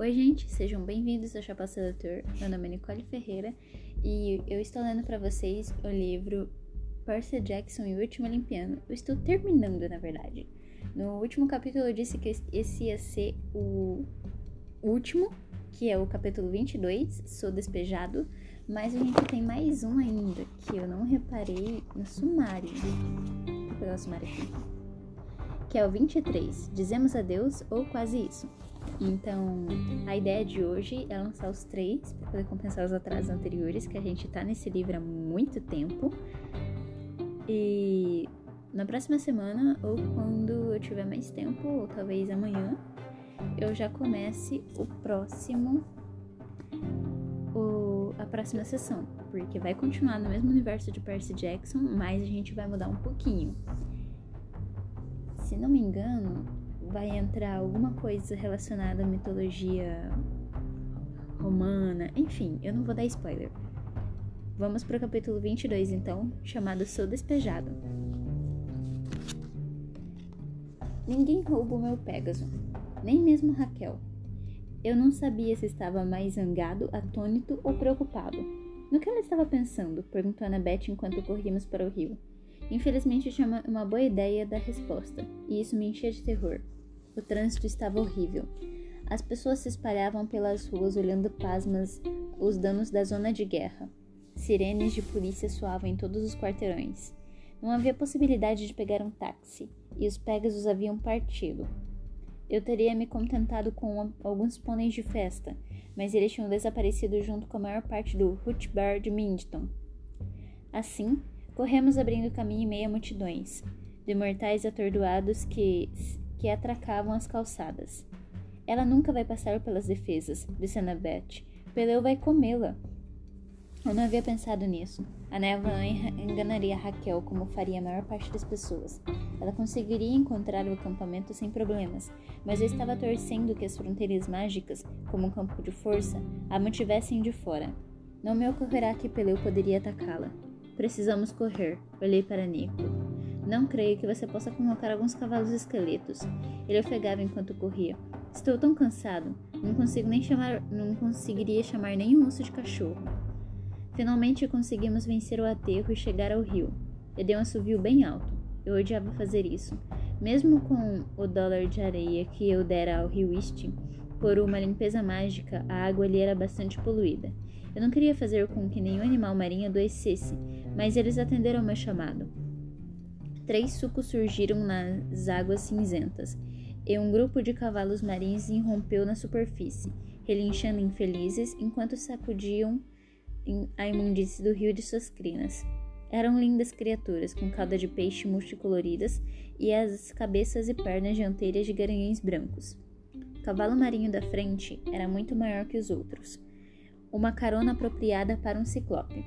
Oi, gente, sejam bem-vindos ao Chapa Sedutor. Meu nome é Nicole Ferreira e eu estou lendo para vocês o livro Percy Jackson e o Último Olimpiano. Eu estou terminando, na verdade. No último capítulo eu disse que esse ia ser o último, que é o capítulo 22, Sou Despejado, mas a gente tem mais um ainda que eu não reparei no sumário. Vou pegar o sumário aqui. Que é o 23, Dizemos Adeus ou Quase Isso. Então, a ideia de hoje é lançar os três para poder compensar os atrasos anteriores, que a gente tá nesse livro há muito tempo. E na próxima semana, ou quando eu tiver mais tempo, ou talvez amanhã, eu já comece o próximo. O, a próxima sessão, porque vai continuar no mesmo universo de Percy Jackson, mas a gente vai mudar um pouquinho. Se não me engano, vai entrar alguma coisa relacionada à mitologia romana, enfim, eu não vou dar spoiler. Vamos para o capítulo 22 então, chamado Sou Despejado. Ninguém rouba o meu Pégaso, nem mesmo Raquel. Eu não sabia se estava mais zangado, atônito ou preocupado. No que ela estava pensando? perguntou Annabeth enquanto corríamos para o rio. Infelizmente tinha uma boa ideia da resposta, e isso me enchia de terror. O trânsito estava horrível. As pessoas se espalhavam pelas ruas olhando pasmas os danos da zona de guerra. Sirenes de polícia soavam em todos os quarteirões. Não havia possibilidade de pegar um táxi, e os Pegasus haviam partido. Eu teria me contentado com alguns pôneis de festa, mas eles tinham desaparecido junto com a maior parte do Hut Bar de Minton. Assim, corremos abrindo caminho em meio a multidões, de mortais atordoados que que atracavam as calçadas. Ela nunca vai passar pelas defesas, disse Annabeth. Peleu vai comê-la. Eu não havia pensado nisso. A névoa enganaria Raquel como faria a maior parte das pessoas. Ela conseguiria encontrar o acampamento sem problemas, mas eu estava torcendo que as fronteiras mágicas, como um campo de força, a mantivessem de fora. Não me ocorrerá que Peleu poderia atacá-la. Precisamos correr. Olhei para Nico. Não creio que você possa colocar alguns cavalos esqueletos. Ele ofegava enquanto corria. Estou tão cansado, não consigo nem chamar, não conseguiria chamar nenhum osso de cachorro. Finalmente conseguimos vencer o aterro e chegar ao rio. Eu dei um assovio bem alto. Eu odiava fazer isso. Mesmo com o dólar de areia que eu dera ao rio East, por uma limpeza mágica, a água ali era bastante poluída. Eu não queria fazer com que nenhum animal marinho adoecesse, mas eles atenderam meu chamado. Três sucos surgiram nas águas cinzentas, e um grupo de cavalos marinhos irrompeu na superfície, relinchando infelizes enquanto sacudiam a imundície do rio de suas crinas. Eram lindas criaturas, com cauda de peixe multicoloridas e as cabeças e pernas dianteiras de garanhões brancos. O cavalo marinho da frente era muito maior que os outros. Uma carona apropriada para um ciclope.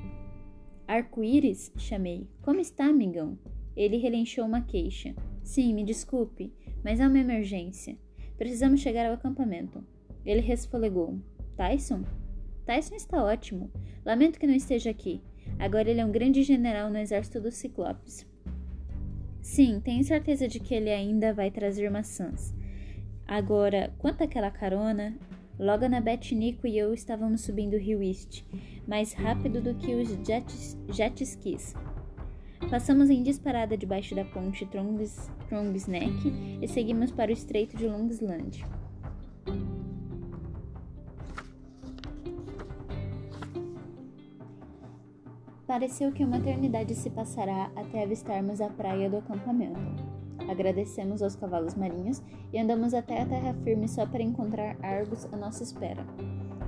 Arco-íris? chamei. Como está, amigão? Ele relinchou uma queixa. Sim, me desculpe, mas é uma emergência. Precisamos chegar ao acampamento. Ele resfolegou. Tyson? Tyson está ótimo. Lamento que não esteja aqui. Agora ele é um grande general no exército dos Ciclopes. Sim, tenho certeza de que ele ainda vai trazer maçãs. Agora, quanto àquela carona, logo na Nico e eu estávamos subindo o rio East, mais rápido do que os jet, jet skis. Passamos em disparada debaixo da ponte Neck e seguimos para o estreito de Longsland. Pareceu que uma eternidade se passará até avistarmos a praia do acampamento. Agradecemos aos cavalos marinhos e andamos até a terra firme só para encontrar Argos à nossa espera.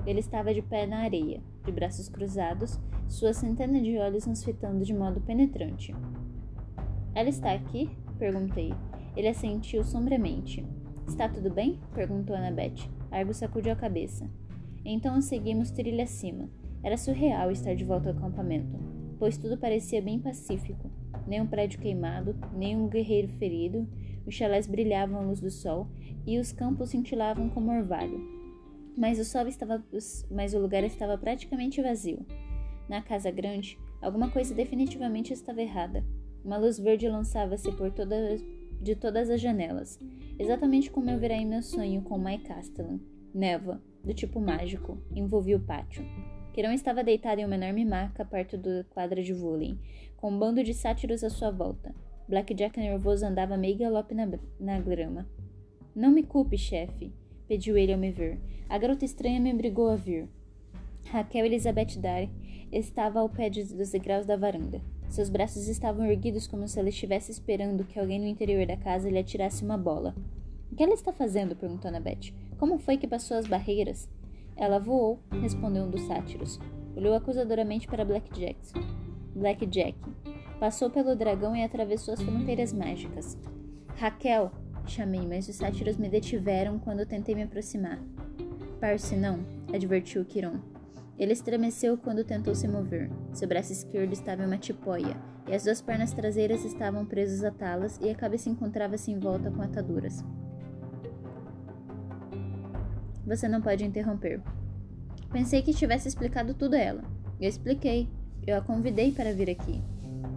Ele estava de pé na areia, de braços cruzados, sua centena de olhos nos fitando de modo penetrante. Ela está aqui? perguntei. Ele assentiu sombriamente. Está tudo bem? perguntou Annabeth. Argo sacudiu a cabeça. Então seguimos trilha acima. Era surreal estar de volta ao acampamento, pois tudo parecia bem pacífico. Nem um prédio queimado, nem um guerreiro ferido, os chalés brilhavam à luz do sol e os campos cintilavam como orvalho. Mas o sol estava, mas o lugar estava praticamente vazio. Na casa grande, alguma coisa definitivamente estava errada. Uma luz verde lançava-se por todas, de todas as janelas, exatamente como eu virei meu sonho com Mike Castellan. Neva, do tipo mágico, envolvia o pátio. Quirão estava deitado em uma enorme maca perto da quadra de vôlei, com um bando de sátiros à sua volta. Blackjack nervoso andava meio galope na, na grama. Não me culpe, chefe, pediu ele ao me ver. A garota estranha me obrigou a vir. Raquel Elizabeth Dare estava ao pé dos degraus da varanda. Seus braços estavam erguidos como se ela estivesse esperando que alguém no interior da casa lhe atirasse uma bola. O que ela está fazendo? perguntou Annabeth. Como foi que passou as barreiras? Ela voou, respondeu um dos sátiros. Olhou acusadoramente para Black Jackson. Black Jack. Passou pelo dragão e atravessou as fronteiras mágicas. Raquel! Chamei, mas os sátiros me detiveram quando tentei me aproximar. Parse não, advertiu Kiron. Ele estremeceu quando tentou se mover. Seu braço esquerdo estava em uma tipóia, e as duas pernas traseiras estavam presas a talas, e a cabeça encontrava-se em volta com ataduras. Você não pode interromper. Pensei que tivesse explicado tudo a ela. Eu expliquei. Eu a convidei para vir aqui.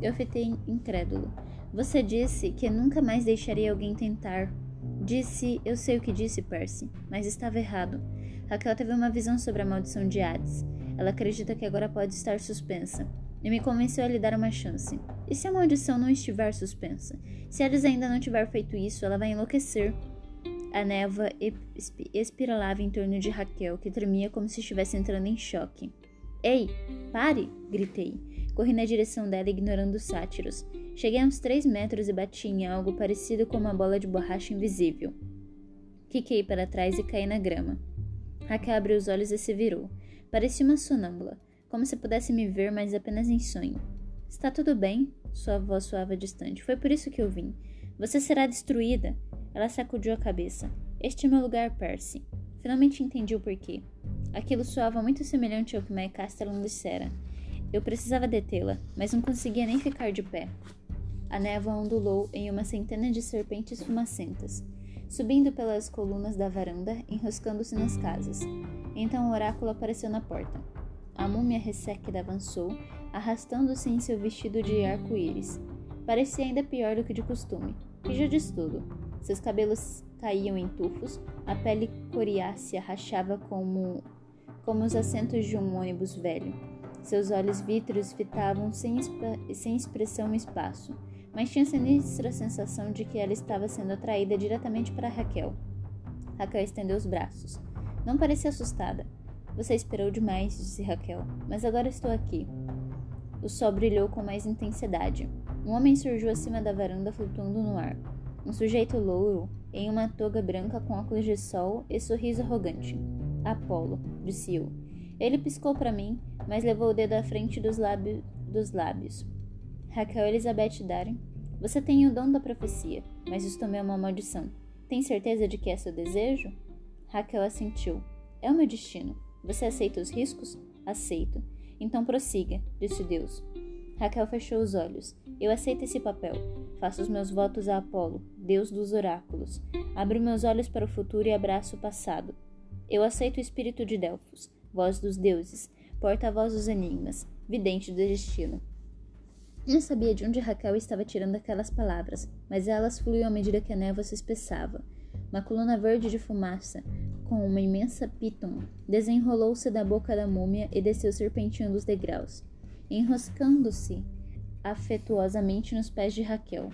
Eu fiquei incrédulo. Você disse que nunca mais deixaria alguém tentar. Disse, eu sei o que disse, Percy, mas estava errado. Raquel teve uma visão sobre a maldição de Hades. Ela acredita que agora pode estar suspensa. E me convenceu a lhe dar uma chance. E se a maldição não estiver suspensa? Se Hades ainda não tiver feito isso, ela vai enlouquecer. A névoa espiralava em torno de Raquel, que tremia como se estivesse entrando em choque. Ei, pare! gritei. Corri na direção dela, ignorando os sátiros. Cheguei a uns três metros e bati em algo parecido com uma bola de borracha invisível. Quiquei para trás e caí na grama. Raquel abriu os olhos e se virou. Parecia uma sonâmbula, como se pudesse me ver, mas apenas em sonho. Está tudo bem? Sua voz soava distante. Foi por isso que eu vim. Você será destruída. Ela sacudiu a cabeça. Este é meu lugar, Percy. Finalmente entendi o porquê. Aquilo soava muito semelhante ao que Mike Castellan dissera. Eu precisava detê-la, mas não conseguia nem ficar de pé. A névoa ondulou em uma centena de serpentes fumacentas, subindo pelas colunas da varanda, enroscando-se nas casas. Então o oráculo apareceu na porta. A múmia ressequida avançou, arrastando-se em seu vestido de arco-íris. Parecia ainda pior do que de costume, e já diz tudo. Seus cabelos caíam em tufos, a pele coriácea rachava como, como os assentos de um ônibus velho. Seus olhos vítreos fitavam sem, sem expressão o espaço, mas tinha a sinistra sensação de que ela estava sendo atraída diretamente para Raquel. Raquel estendeu os braços. Não parecia assustada. Você esperou demais, disse Raquel, mas agora estou aqui. O sol brilhou com mais intensidade. Um homem surgiu acima da varanda flutuando no ar. Um sujeito louro, em uma toga branca com óculos de sol e sorriso arrogante. Apolo, disse eu. Ele piscou para mim, mas levou o dedo à frente dos, lábio, dos lábios. Raquel Elizabeth Darren, você tem o dom da profecia, mas isso também é uma maldição. Tem certeza de que é seu desejo? Raquel assentiu. É o meu destino. Você aceita os riscos? Aceito. Então prossiga, disse Deus. Raquel fechou os olhos. Eu aceito esse papel. Faço os meus votos a Apolo, Deus dos oráculos. Abro meus olhos para o futuro e abraço o passado. Eu aceito o espírito de Delfos, voz dos deuses, porta-voz dos enigmas, vidente do destino. Não sabia de onde Raquel estava tirando aquelas palavras, mas elas fluíam à medida que a névoa se espessava. Uma coluna verde de fumaça, com uma imensa piton, desenrolou-se da boca da múmia e desceu serpenteando os degraus, enroscando-se afetuosamente nos pés de Raquel.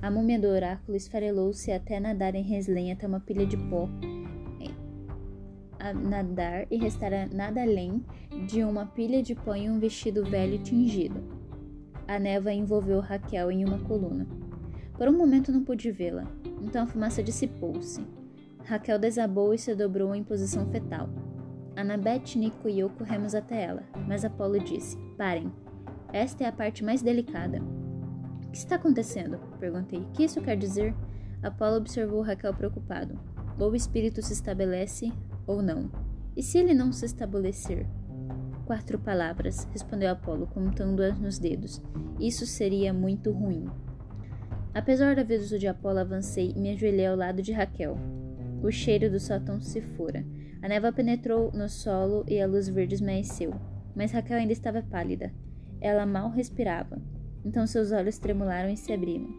A múmia do oráculo esfarelou-se até nadar em reslenha até uma pilha de pó a nadar e restar nada além de uma pilha de pó e um vestido velho tingido. A névoa envolveu Raquel em uma coluna. Por um momento não pude vê-la, então a fumaça dissipou-se. Raquel desabou e se dobrou em posição fetal. Annabeth, Nico e eu corremos até ela, mas Apolo disse: Parem, esta é a parte mais delicada. O que está acontecendo? Perguntei. O que isso quer dizer? Apolo observou Raquel preocupado. Ou o espírito se estabelece, ou não. E se ele não se estabelecer? Quatro palavras, respondeu Apolo, contando-as nos dedos. Isso seria muito ruim. Apesar do aviso de Apolo, avancei e me ajoelhei ao lado de Raquel. O cheiro do sótão se fora. A neva penetrou no solo e a luz verde esmaeceu. Mas Raquel ainda estava pálida. Ela mal respirava. Então seus olhos tremularam e se abriram.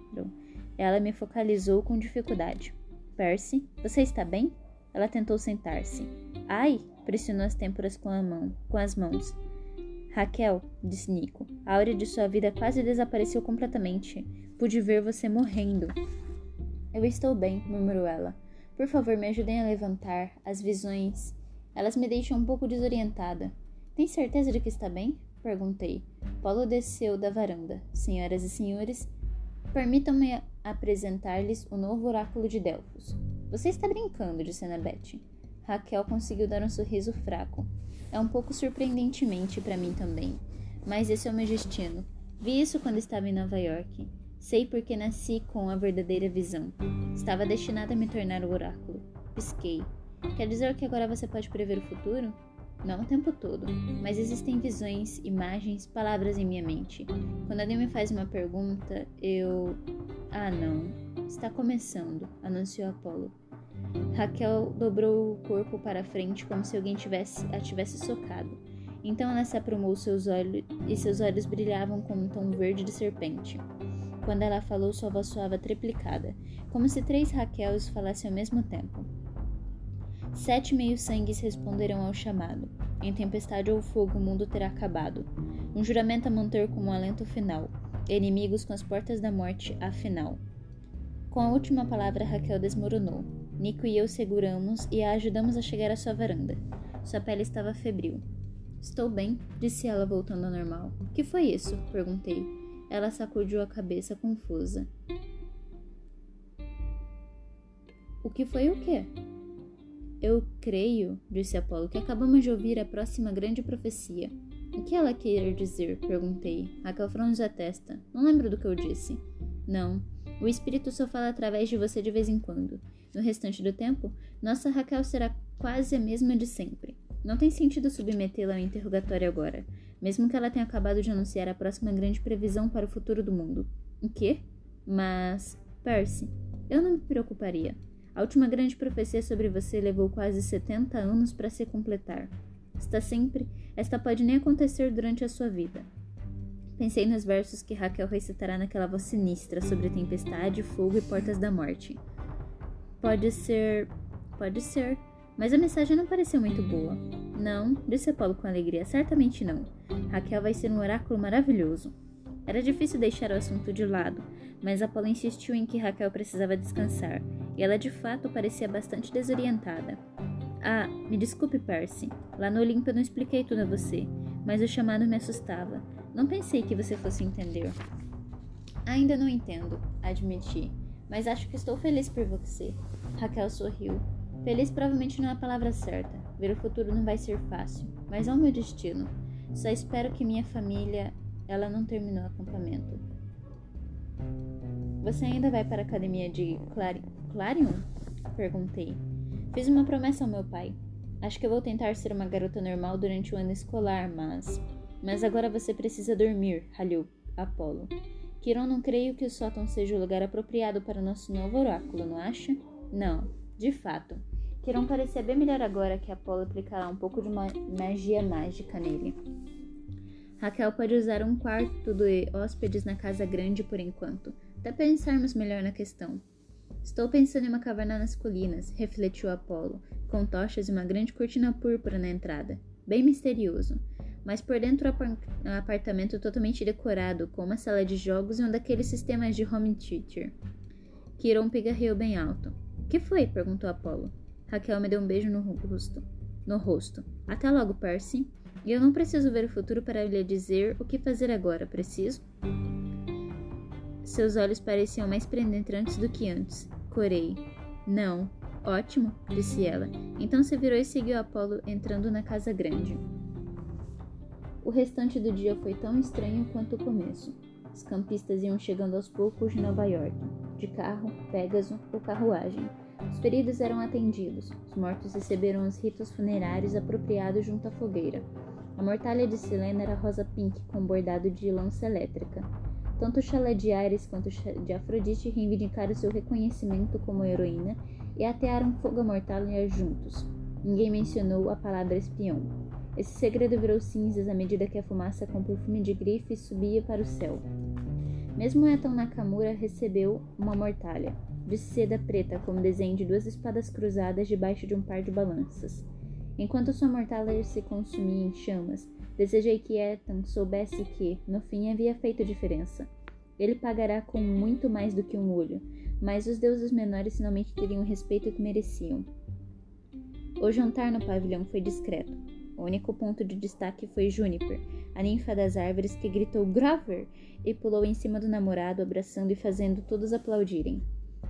Ela me focalizou com dificuldade. Percy, você está bem? Ela tentou sentar-se. Ai! pressionou as têmporas com, a mão, com as mãos. Raquel, disse Nico, a áurea de sua vida quase desapareceu completamente. Pude ver você morrendo. Eu estou bem, murmurou ela. Por favor, me ajudem a levantar. As visões. Elas me deixam um pouco desorientada. Tem certeza de que está bem? Perguntei. Paulo desceu da varanda. Senhoras e senhores, permitam-me apresentar-lhes o novo oráculo de Delfos. Você está brincando, disse Annabeth. Raquel conseguiu dar um sorriso fraco. É um pouco surpreendentemente para mim também. Mas esse é o meu destino. Vi isso quando estava em Nova York. Sei porque nasci com a verdadeira visão. Estava destinada a me tornar o oráculo. Pisquei. Quer dizer que agora você pode prever o futuro? Não o tempo todo, mas existem visões, imagens, palavras em minha mente. Quando alguém me faz uma pergunta, eu. Ah, não. Está começando, anunciou Apolo. Raquel dobrou o corpo para frente como se alguém tivesse, a tivesse socado. Então ela se aprumou seus olhos e seus olhos brilhavam como um tom verde de serpente. Quando ela falou, sua voz soava triplicada, como se três Raquels falassem ao mesmo tempo. Sete meio-sangues responderão ao chamado. Em tempestade ou fogo o mundo terá acabado. Um juramento a manter como um alento final. Inimigos com as portas da morte, afinal. Com a última palavra, Raquel desmoronou. Nico e eu seguramos e a ajudamos a chegar à sua varanda. Sua pele estava febril. Estou bem, disse ela voltando ao normal. O que foi isso? perguntei. Ela sacudiu a cabeça confusa. O que foi o quê? Eu creio, disse Apolo, que acabamos de ouvir a próxima grande profecia. O que ela quer dizer? perguntei. Raquel franziu a testa. Não lembro do que eu disse. Não. O espírito só fala através de você de vez em quando. No restante do tempo, nossa Raquel será quase a mesma de sempre. Não tem sentido submetê-la ao interrogatório agora, mesmo que ela tenha acabado de anunciar a próxima grande previsão para o futuro do mundo. O quê? Mas, Percy, eu não me preocuparia. A última grande profecia sobre você levou quase 70 anos para se completar. Está sempre. Esta pode nem acontecer durante a sua vida. Pensei nos versos que Raquel recitará naquela voz sinistra sobre tempestade, fogo e portas da morte. Pode ser. Pode ser. Mas a mensagem não pareceu muito boa. Não, disse Apolo com alegria. Certamente não. Raquel vai ser um oráculo maravilhoso. Era difícil deixar o assunto de lado, mas Apolo insistiu em que Raquel precisava descansar, e ela de fato parecia bastante desorientada. Ah, me desculpe, Percy. Lá no Olimpo eu não expliquei tudo a você, mas o chamado me assustava. Não pensei que você fosse entender. Ainda não entendo, admiti, mas acho que estou feliz por você. Raquel sorriu. Feliz provavelmente não é a palavra certa. Ver o futuro não vai ser fácil, mas é o meu destino. Só espero que minha família ela não terminou o acampamento. Você ainda vai para a academia de Clari Clarion? Perguntei. Fiz uma promessa ao meu pai. Acho que eu vou tentar ser uma garota normal durante o ano escolar, mas. Mas agora você precisa dormir, ralhou Apolo. Kiron não creio que o sótão seja o lugar apropriado para o nosso novo oráculo, não acha? Não, de fato. Kiron parecia bem melhor agora que Apolo aplicará um pouco de magia mágica nele. Raquel pode usar um quarto de hóspedes na casa grande por enquanto, até pensarmos melhor na questão. Estou pensando em uma caverna nas colinas, refletiu Apolo, com tochas e uma grande cortina púrpura na entrada. Bem misterioso. Mas por dentro um apartamento totalmente decorado, com uma sala de jogos e um daqueles sistemas de home theater. Kiron pigarreou bem alto. Que foi? perguntou Apolo. Raquel me deu um beijo no rosto. No rosto. Até logo, Percy. E eu não preciso ver o futuro para lhe dizer o que fazer agora, preciso? Seus olhos pareciam mais penetrantes do que antes. Corei. Não. Ótimo, disse ela. Então se virou e seguiu Apolo entrando na casa grande. O restante do dia foi tão estranho quanto o começo. Os campistas iam chegando aos poucos de Nova York, de carro, Pégaso ou carruagem. Os feridos eram atendidos, os mortos receberam os ritos funerários apropriados junto à fogueira. A mortalha de Selena era rosa pink com bordado de lança elétrica. Tanto o chalé de Ares quanto o de Afrodite reivindicaram seu reconhecimento como heroína e atearam fogo à mortalha juntos. Ninguém mencionou a palavra espião. Esse segredo virou cinzas à medida que a fumaça com perfume de grife subia para o céu. Mesmo Eton Nakamura recebeu uma mortalha. de seda preta com desenho de duas espadas cruzadas debaixo de um par de balanças. Enquanto sua mortalha se consumia em chamas, desejei que Ethan soubesse que, no fim, havia feito diferença. Ele pagará com muito mais do que um olho, mas os deuses menores finalmente teriam o respeito que mereciam. O jantar no pavilhão foi discreto. O único ponto de destaque foi Juniper, a ninfa das árvores que gritou Grover e pulou em cima do namorado, abraçando e fazendo todos aplaudirem.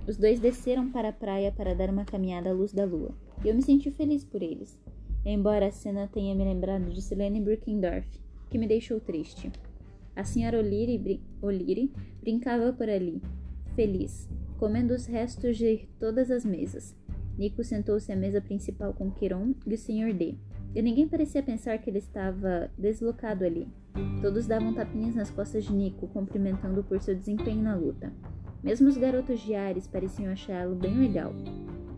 Os dois desceram para a praia para dar uma caminhada à luz da lua, e eu me senti feliz por eles, embora a cena tenha me lembrado de Selene Brickendorf, que me deixou triste. A senhora O'Leary, brin O'Leary brincava por ali, feliz, comendo os restos de todas as mesas. Nico sentou-se à mesa principal com Kiron e o Sr. D, e ninguém parecia pensar que ele estava deslocado ali. Todos davam tapinhas nas costas de Nico, cumprimentando-o por seu desempenho na luta. Mesmo os garotos de Ares pareciam achá-lo bem legal.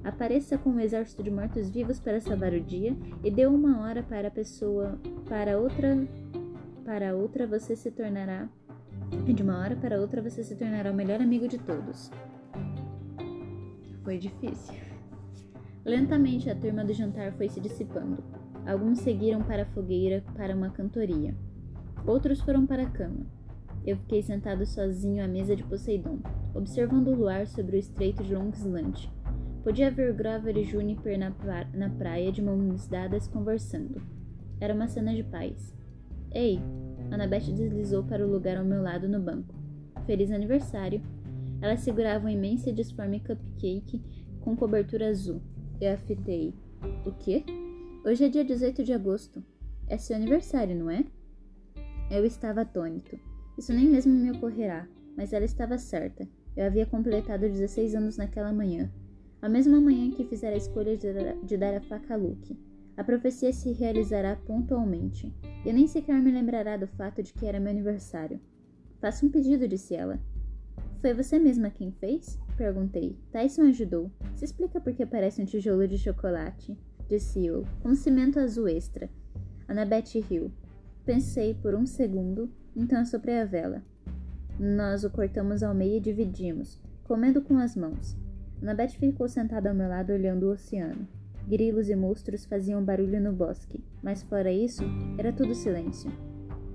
Apareça com um exército de mortos-vivos para salvar o dia e deu uma hora para a pessoa, para outra, para outra você se tornará, de uma hora para outra você se tornará o melhor amigo de todos. Foi difícil. Lentamente a turma do jantar foi se dissipando. Alguns seguiram para a fogueira para uma cantoria. Outros foram para a cama. Eu fiquei sentado sozinho à mesa de Poseidon, observando o luar sobre o estreito de Long Island. Podia ver Grover e Juniper na, pra na praia de mãos dadas conversando. Era uma cena de paz. Ei! Annabeth deslizou para o lugar ao meu lado no banco. Feliz aniversário! Ela segurava um imenso e disforme cupcake com cobertura azul. Eu afitei. O quê? Hoje é dia 18 de agosto. É seu aniversário, não é? Eu estava atônito. Isso nem mesmo me ocorrerá, mas ela estava certa. Eu havia completado 16 anos naquela manhã. A mesma manhã que fizera a escolha de dar a faca a Luke. A profecia se realizará pontualmente. Eu nem sequer me lembrará do fato de que era meu aniversário. Faça um pedido, disse ela. Foi você mesma quem fez? Perguntei. Tyson ajudou. Se explica por que parece um tijolo de chocolate disse eu, com cimento azul extra. Annabeth riu. Pensei por um segundo, então assoprei a vela. Nós o cortamos ao meio e dividimos, comendo com as mãos. Annabeth ficou sentada ao meu lado olhando o oceano. Grilos e monstros faziam barulho no bosque, mas fora isso, era tudo silêncio.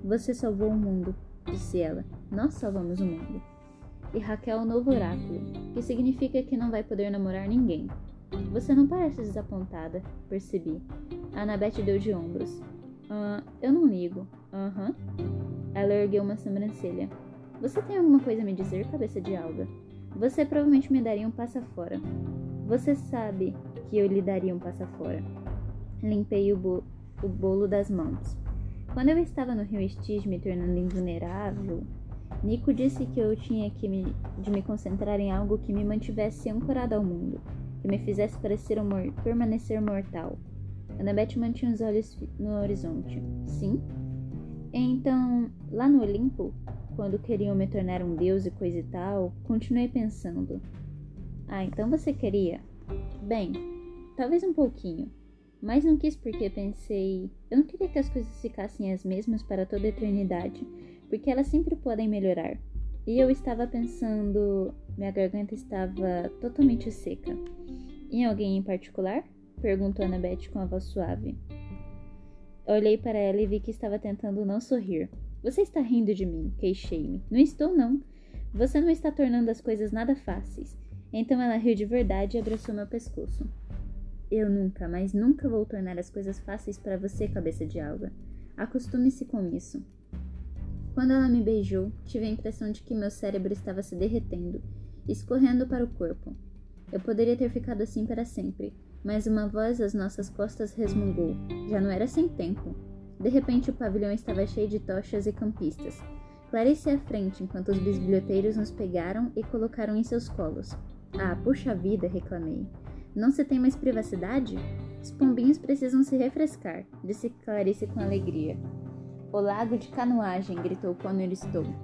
Você salvou o mundo, disse ela. Nós salvamos o mundo. E Raquel o novo oráculo, que significa que não vai poder namorar ninguém. Você não parece desapontada, percebi. A Annabeth deu de ombros. Ah, eu não ligo. Aham. Uhum. Ela ergueu uma sobrancelha. Você tem alguma coisa a me dizer, cabeça de alga? Você provavelmente me daria um passa fora. Você sabe que eu lhe daria um passa fora. Limpei o, bo o bolo das mãos. Quando eu estava no rio Estige me tornando invulnerável, Nico disse que eu tinha que me, de me concentrar em algo que me mantivesse ancorado ao mundo me fizesse parecer mor permanecer mortal. Annabeth mantinha os olhos no horizonte. Sim? Então, lá no Olimpo, quando queriam me tornar um deus e coisa e tal, continuei pensando. Ah, então você queria? Bem, talvez um pouquinho. Mas não quis porque pensei. Eu não queria que as coisas ficassem as mesmas para toda a eternidade, porque elas sempre podem melhorar. E eu estava pensando. Minha garganta estava totalmente seca. Em alguém em particular? perguntou Annabeth com a voz suave. Olhei para ela e vi que estava tentando não sorrir. Você está rindo de mim, queixei-me. Não estou, não. Você não está tornando as coisas nada fáceis. Então ela riu de verdade e abraçou meu pescoço. Eu nunca, mas nunca vou tornar as coisas fáceis para você, cabeça de alga. Acostume-se com isso. Quando ela me beijou, tive a impressão de que meu cérebro estava se derretendo, escorrendo para o corpo. Eu poderia ter ficado assim para sempre, mas uma voz às nossas costas resmungou. Já não era sem tempo. De repente, o pavilhão estava cheio de tochas e campistas. Clarice à frente enquanto os bisbilhoteiros nos pegaram e colocaram em seus colos. Ah, puxa vida, reclamei. Não se tem mais privacidade? Os pombinhos precisam se refrescar, disse Clarice com alegria. O lago de canoagem, gritou Connor Stone.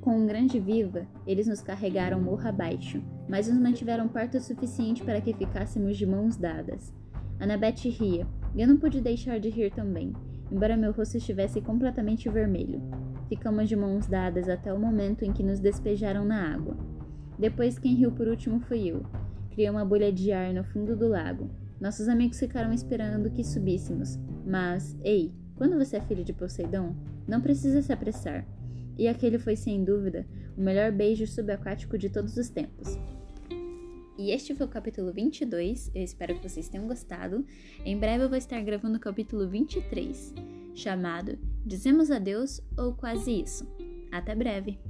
Com um grande viva, eles nos carregaram morro abaixo, mas nos mantiveram perto o suficiente para que ficássemos de mãos dadas. Annabeth ria, e eu não pude deixar de rir também, embora meu rosto estivesse completamente vermelho. Ficamos de mãos dadas até o momento em que nos despejaram na água. Depois, quem riu por último foi eu. Criei uma bolha de ar no fundo do lago. Nossos amigos ficaram esperando que subíssemos. Mas, ei, quando você é filho de Poseidon, não precisa se apressar. E aquele foi, sem dúvida, o melhor beijo subaquático de todos os tempos. E este foi o capítulo 22. Eu espero que vocês tenham gostado. Em breve eu vou estar gravando o capítulo 23, chamado Dizemos Adeus ou Quase Isso. Até breve!